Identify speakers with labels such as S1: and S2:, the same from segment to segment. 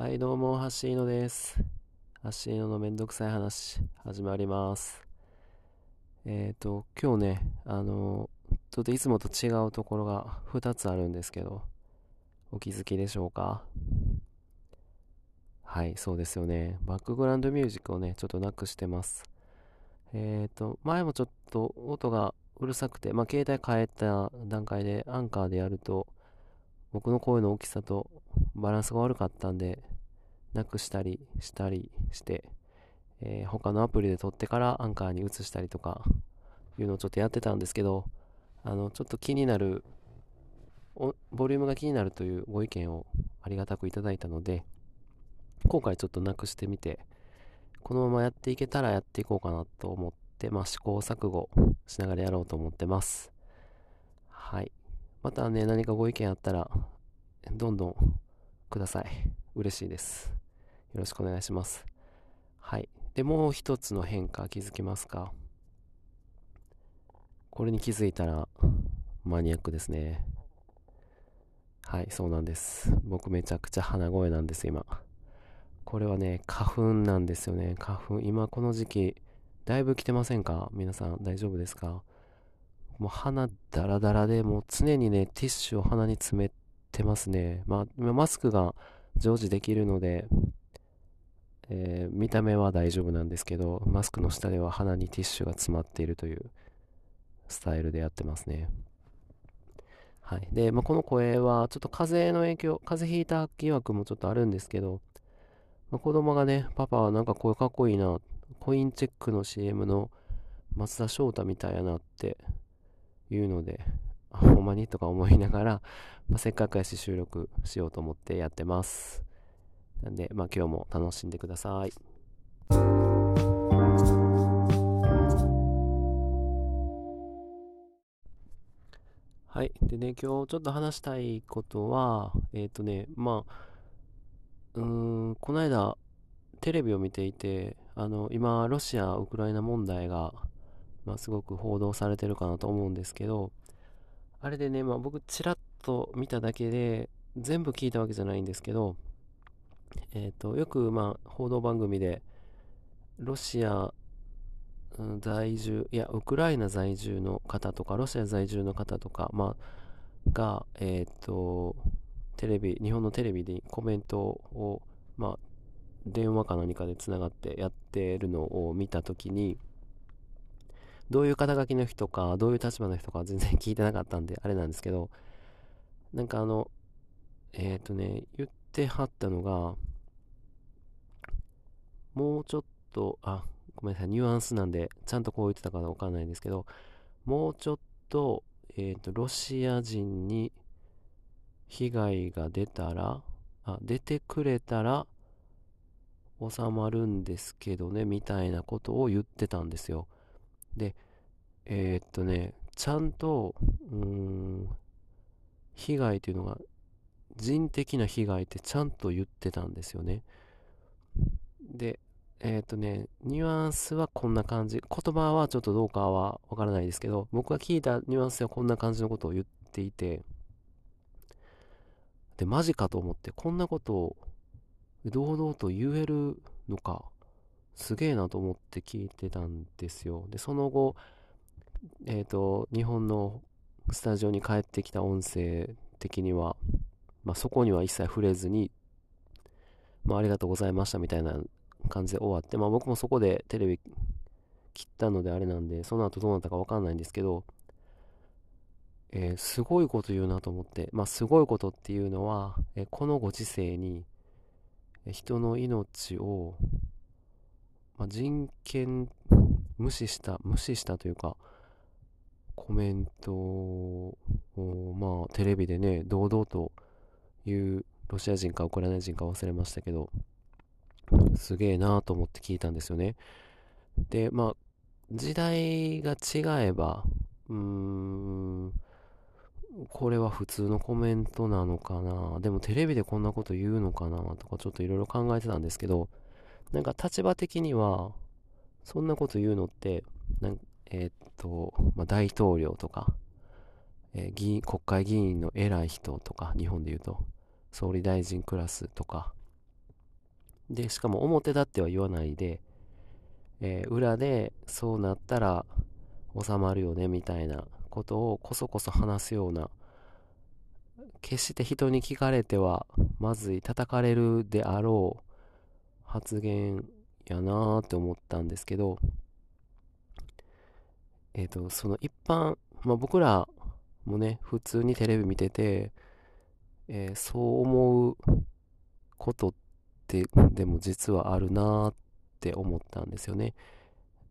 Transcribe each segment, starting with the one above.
S1: はい、どうも、ハッシーノです。ハッシーノのめんどくさい話、始まります。えっ、ー、と、今日ね、あの、ちょっといつもと違うところが2つあるんですけど、お気づきでしょうか？はい、そうですよね。バックグラウンドミュージックをね、ちょっとなくしてます。えっ、ー、と、前もちょっと音がうるさくて、まあ、携帯変えた段階でアンカーでやると、僕の声の大きさとバランスが悪かったんで、なくしたりしたりして、えー、他のアプリで撮ってからアンカーに移したりとかいうのをちょっとやってたんですけど、あの、ちょっと気になる、ボリュームが気になるというご意見をありがたくいただいたので、今回ちょっとなくしてみて、このままやっていけたらやっていこうかなと思って、まあ、試行錯誤しながらやろうと思ってます。はい。またね、何かご意見あったら、どんどんください。嬉しいです。よろしくお願いします。はい。で、もう一つの変化気づきますか？これに気づいたらマニアックですね。はい、そうなんです。僕めちゃくちゃ鼻声なんです、今。これはね、花粉なんですよね。花粉。今この時期、だいぶ来てませんか？皆さん大丈夫ですか？もう鼻ダラダラで、もう常にね、ティッシュを鼻に詰めてますね。まあ、マスクが常時できるので、えー、見た目は大丈夫なんですけど、マスクの下では鼻にティッシュが詰まっているというスタイルでやってますね。はい。で、まあ、この声はちょっと風邪の影響、風邪ひいた疑惑もちょっとあるんですけど、まあ、子供がね、パパはなんか声かっこいいな、コインチェックの CM の松田翔太みたいやなっていうので、あほんまに？とか思いながら、まあ、せっかくやし収録しようと思ってやってます。なんで、まあ今日も楽しんでください。はい。でね、今日ちょっと話したいことは、えっ、ー、とね、まあ、うーん、この間、テレビを見ていて、あの、今、ロシア・ウクライナ問題が、まあ、すごく報道されてるかなと思うんですけど、あれでね、まあ僕、ちらっと見ただけで、全部聞いたわけじゃないんですけど、えっ、ー、と、よく、まあ、報道番組で、ロシア在住、いや、ウクライナ在住の方とか、ロシア在住の方とか、まあ、が、えっ、ー、と、テレビ、日本のテレビにコメントを、まあ、電話か何かでつながってやってるのを見たときに、どういう肩書きの人か、どういう立場の人か全然 聞いてなかったんで、あれなんですけど、なんかあの、えっ、ー、とね、言ってはったのが、もうちょっと、あ、ごめんなさい、ニュアンスなんで、ちゃんとこう言ってたかわかんないんですけど、もうちょっと、えっ、ー、と、ロシア人に被害が出たら、あ、出てくれたら、収まるんですけどね、みたいなことを言ってたんですよ。で、えー、っとね、ちゃんと、うーん、被害というのが、人的な被害ってちゃんと言ってたんですよね。で、えー、っとね、ニュアンスはこんな感じ。言葉はちょっとどうかはわからないですけど、僕が聞いたニュアンスはこんな感じのことを言っていて、で、マジかと思って、こんなことを堂々と言えるのか、すげえなと思って聞いてたんですよ。で、その後、えっ、ー、と、日本のスタジオに帰ってきた音声的には、まあ、そこには一切触れずに、まあ、ありがとうございましたみたいな感じで終わって、まあ、僕もそこでテレビ切ったのであれなんで、その後どうなったかわかんないんですけど、えー、すごいこと言うなと思って、まあ、すごいことっていうのは、えー、このご時世に、人の命を、まあ、人権無視した、無視したというか、コメントを、まあ、テレビでね、堂々と言う、ロシア人かウクライナ人か忘れましたけど、すげえなと思って聞いたんですよね。で、まあ、時代が違えば、うーん、これは普通のコメントなのかなでもテレビでこんなこと言うのかなとかちょっといろいろ考えてたんですけど、なんか立場的には、そんなこと言うのって、なんえー、っと、まあ、大統領とか、えー、議員、国会議員の偉い人とか、日本で言うと、総理大臣クラスとか、で、しかも表立っては言わないで、えー、裏でそうなったら収まるよねみたいなことをこそこそ話すような決して人に聞かれてはまずい叩かれるであろう発言やなーって思ったんですけどえっ、ー、とその一般、まあ、僕らもね普通にテレビ見てて、えー、そう思うことってでも実はあるなーって思ったんですよね。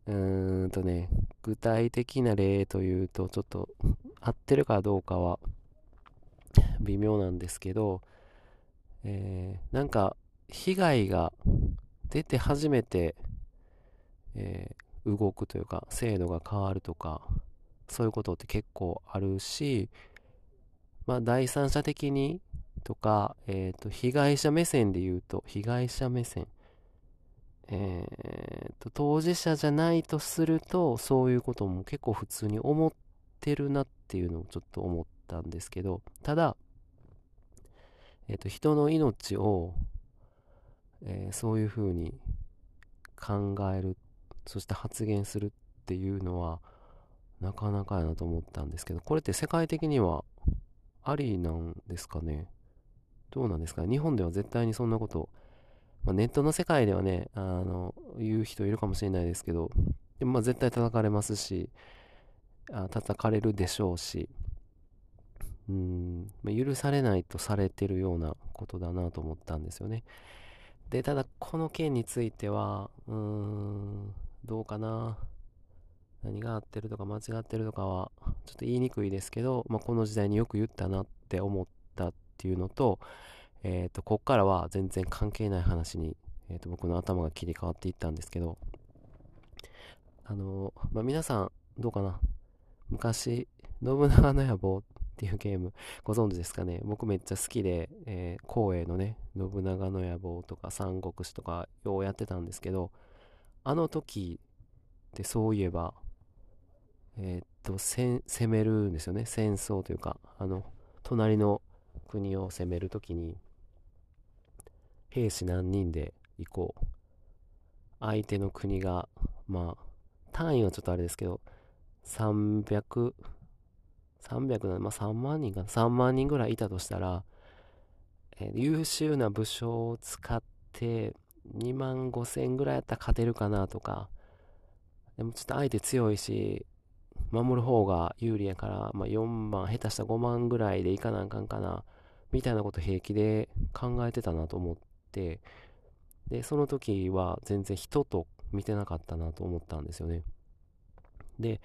S1: うーんとね具体的な例というとちょっと合ってるかどうかは微妙なんですけど、えー、なんか被害が出て初めて、えー、動くというか制度が変わるとかそういうことって結構あるし、まあ、第三者的にとか、えーと、被害者目線で言うと被害者目線えーと当事者じゃないとするとそういうことも結構普通に思ってるなっていうのをちょっと思ったんですけどただえっ、ー、と、人の命を、えー、そういうふうに考える、そして発言するっていうのは、なかなかやなと思ったんですけど、これって世界的にはありなんですかね？どうなんですか日本では絶対にそんなこと、まあ、ネットの世界ではね、あの、言う人いるかもしれないですけど、でもまあ絶対叩かれますし、あ叩かれるでしょうし、うん、ま許されないとされてるようなことだなと思ったんですよね。で、ただこの件については、うーん、どうかな。何が合ってるとか間違ってるとかはちょっと言いにくいですけど、まあ、この時代によく言ったなって思ったっていうのと、えっ、ー、と、こっからは全然関係ない話に、えー、と僕の頭が切り替わっていったんですけど、あの、まあ、皆さんどうかな昔、信長の野望っていうゲームご存知ですかね？僕めっちゃ好きで、えー、光栄のね信長の野望とか三国志とかようやってたんですけどあの時ってそういえばえー、っと攻めるんですよね。戦争というかあの隣の国を攻める時に兵士何人で行こう。相手の国がまあ単位はちょっとあれですけど300 300な、まあ、3万人かな、3万人ぐらいいたとしたら、えー、優秀な武将を使って2万5千ぐらいやったら勝てるかなとか、でもちょっと相手強いし、守る方が有利やから、まあ、4万、下手したら5万ぐらいでいかなあかんかな、みたいなこと平気で考えてたなと思って、で、その時は全然人と見てなかったなと思ったんですよね。で、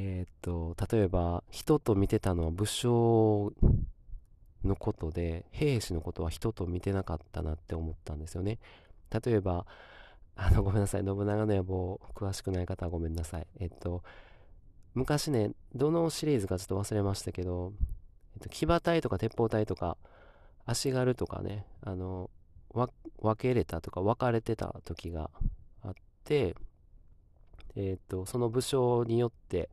S1: え、っと、例えば、人と見てたのは武将のことで、兵士のことは人と見てなかったなって思ったんですよね。例えば、あの、ごめんなさい、信長の野望、詳しくない方はごめんなさい。えっと、昔ね、どのシリーズかちょっと忘れましたけど、えっと、騎馬隊とか鉄砲隊とか、足軽とかね、あの、分けれたとか分かれてた時があって、えっと、その武将によって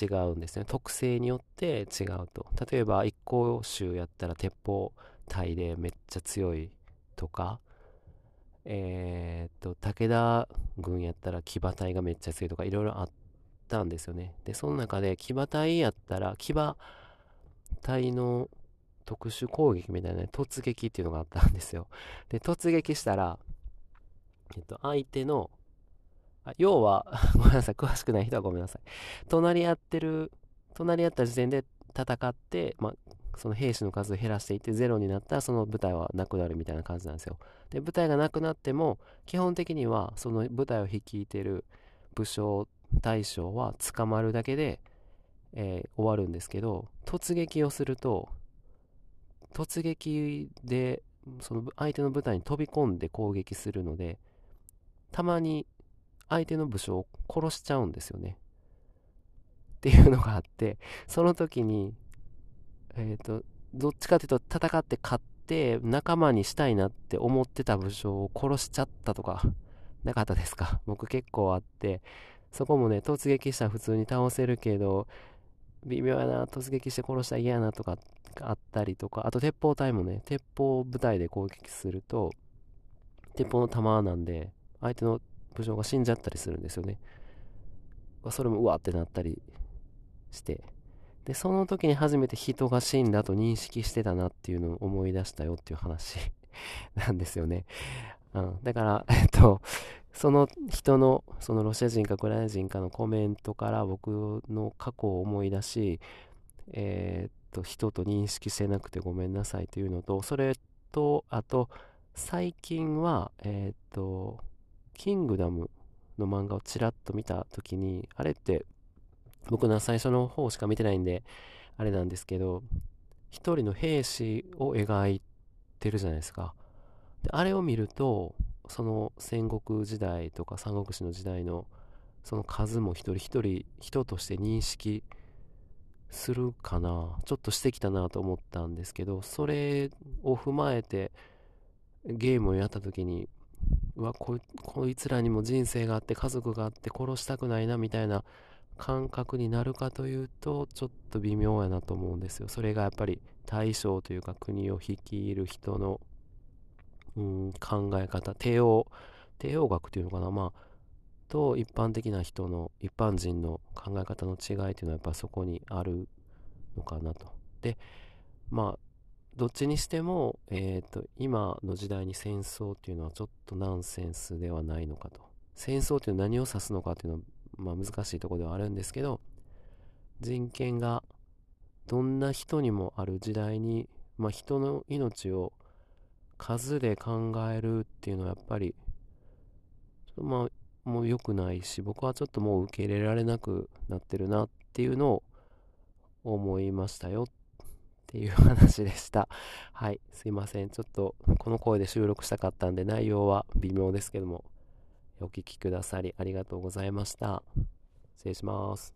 S1: 違うんですね。特性によって違うと。例えば、一向宗やったら鉄砲隊でめっちゃ強いとか、えー、っと、武田軍やったら騎馬隊がめっちゃ強いとか、いろいろあったんですよね。で、その中で騎馬隊やったら、騎馬隊の特殊攻撃みたいな、ね、突撃っていうのがあったんですよ。で、突撃したら、えっと、相手の要は、ごめんなさい、詳しくない人はごめんなさい。隣り合ってる、隣り合った時点で戦って、まあ、その兵士の数を減らしていってゼロになったらその部隊はなくなるみたいな感じなんですよ。で、部隊がなくなっても、基本的にはその部隊を率いてる武将、大将は捕まるだけで、えー、終わるんですけど、突撃をすると、突撃でその相手の部隊に飛び込んで攻撃するので、たまに相手の武将を殺しちゃうんですよね。っていうのがあって、その時に、えっ、ー、と、どっちかというと戦って勝って仲間にしたいなって思ってた武将を殺しちゃったとか、なかったですか？僕結構あって、そこもね、突撃したら普通に倒せるけど、微妙やな、突撃して殺したら嫌やなとかあったりとか、あと鉄砲隊もね、鉄砲部隊で攻撃すると、鉄砲の弾なんで相手の武将が死んじゃったりするんですよね。それもうわってなったりして。でその時に初めて人が死んだと認識してたなっていうのを思い出したよっていう話 なんですよね、うん、だからえっとその人のそのロシア人かウクライナ人かのコメントから僕の過去を思い出しえー、っと人と認識してなくてごめんなさいというのとそれとあと最近はえー、っとキングダムの漫画をちらっと見た時にあれって僕の最初の方しか見てないんであれなんですけど一人の兵士を描いてるじゃないですか。であれを見るとその戦国時代とか三国志の時代のその数も一人一人人として認識するかな。ちょっとしてきたなと思ったんですけどそれを踏まえてゲームをやった時にうわここいつらにも人生があって家族があって殺したくないなみたいな感覚になるかというとちょっと微妙やなと思うんですよ。それがやっぱり大将というか国を率いる人のうん考え方。帝王帝王学というのかな。まあと一般的な人の一般人の考え方の違いというのはやっぱそこにあるのかなと。でまあどっちにしても、えーと、今の時代に戦争っていうのはちょっとナンセンスではないのかと。戦争というのは何を指すのかというのは、まあ、難しいところではあるんですけど人権がどんな人にもある時代に、まあ、人の命を数で考えるっていうのはやっぱりまあもう良くないし僕はちょっともう受け入れられなくなってるなっていうのを思いましたよっていう話でした。はい、すいません。ちょっとこの声で収録したかったんで内容は微妙ですけども、お聴きくださりありがとうございました。失礼します。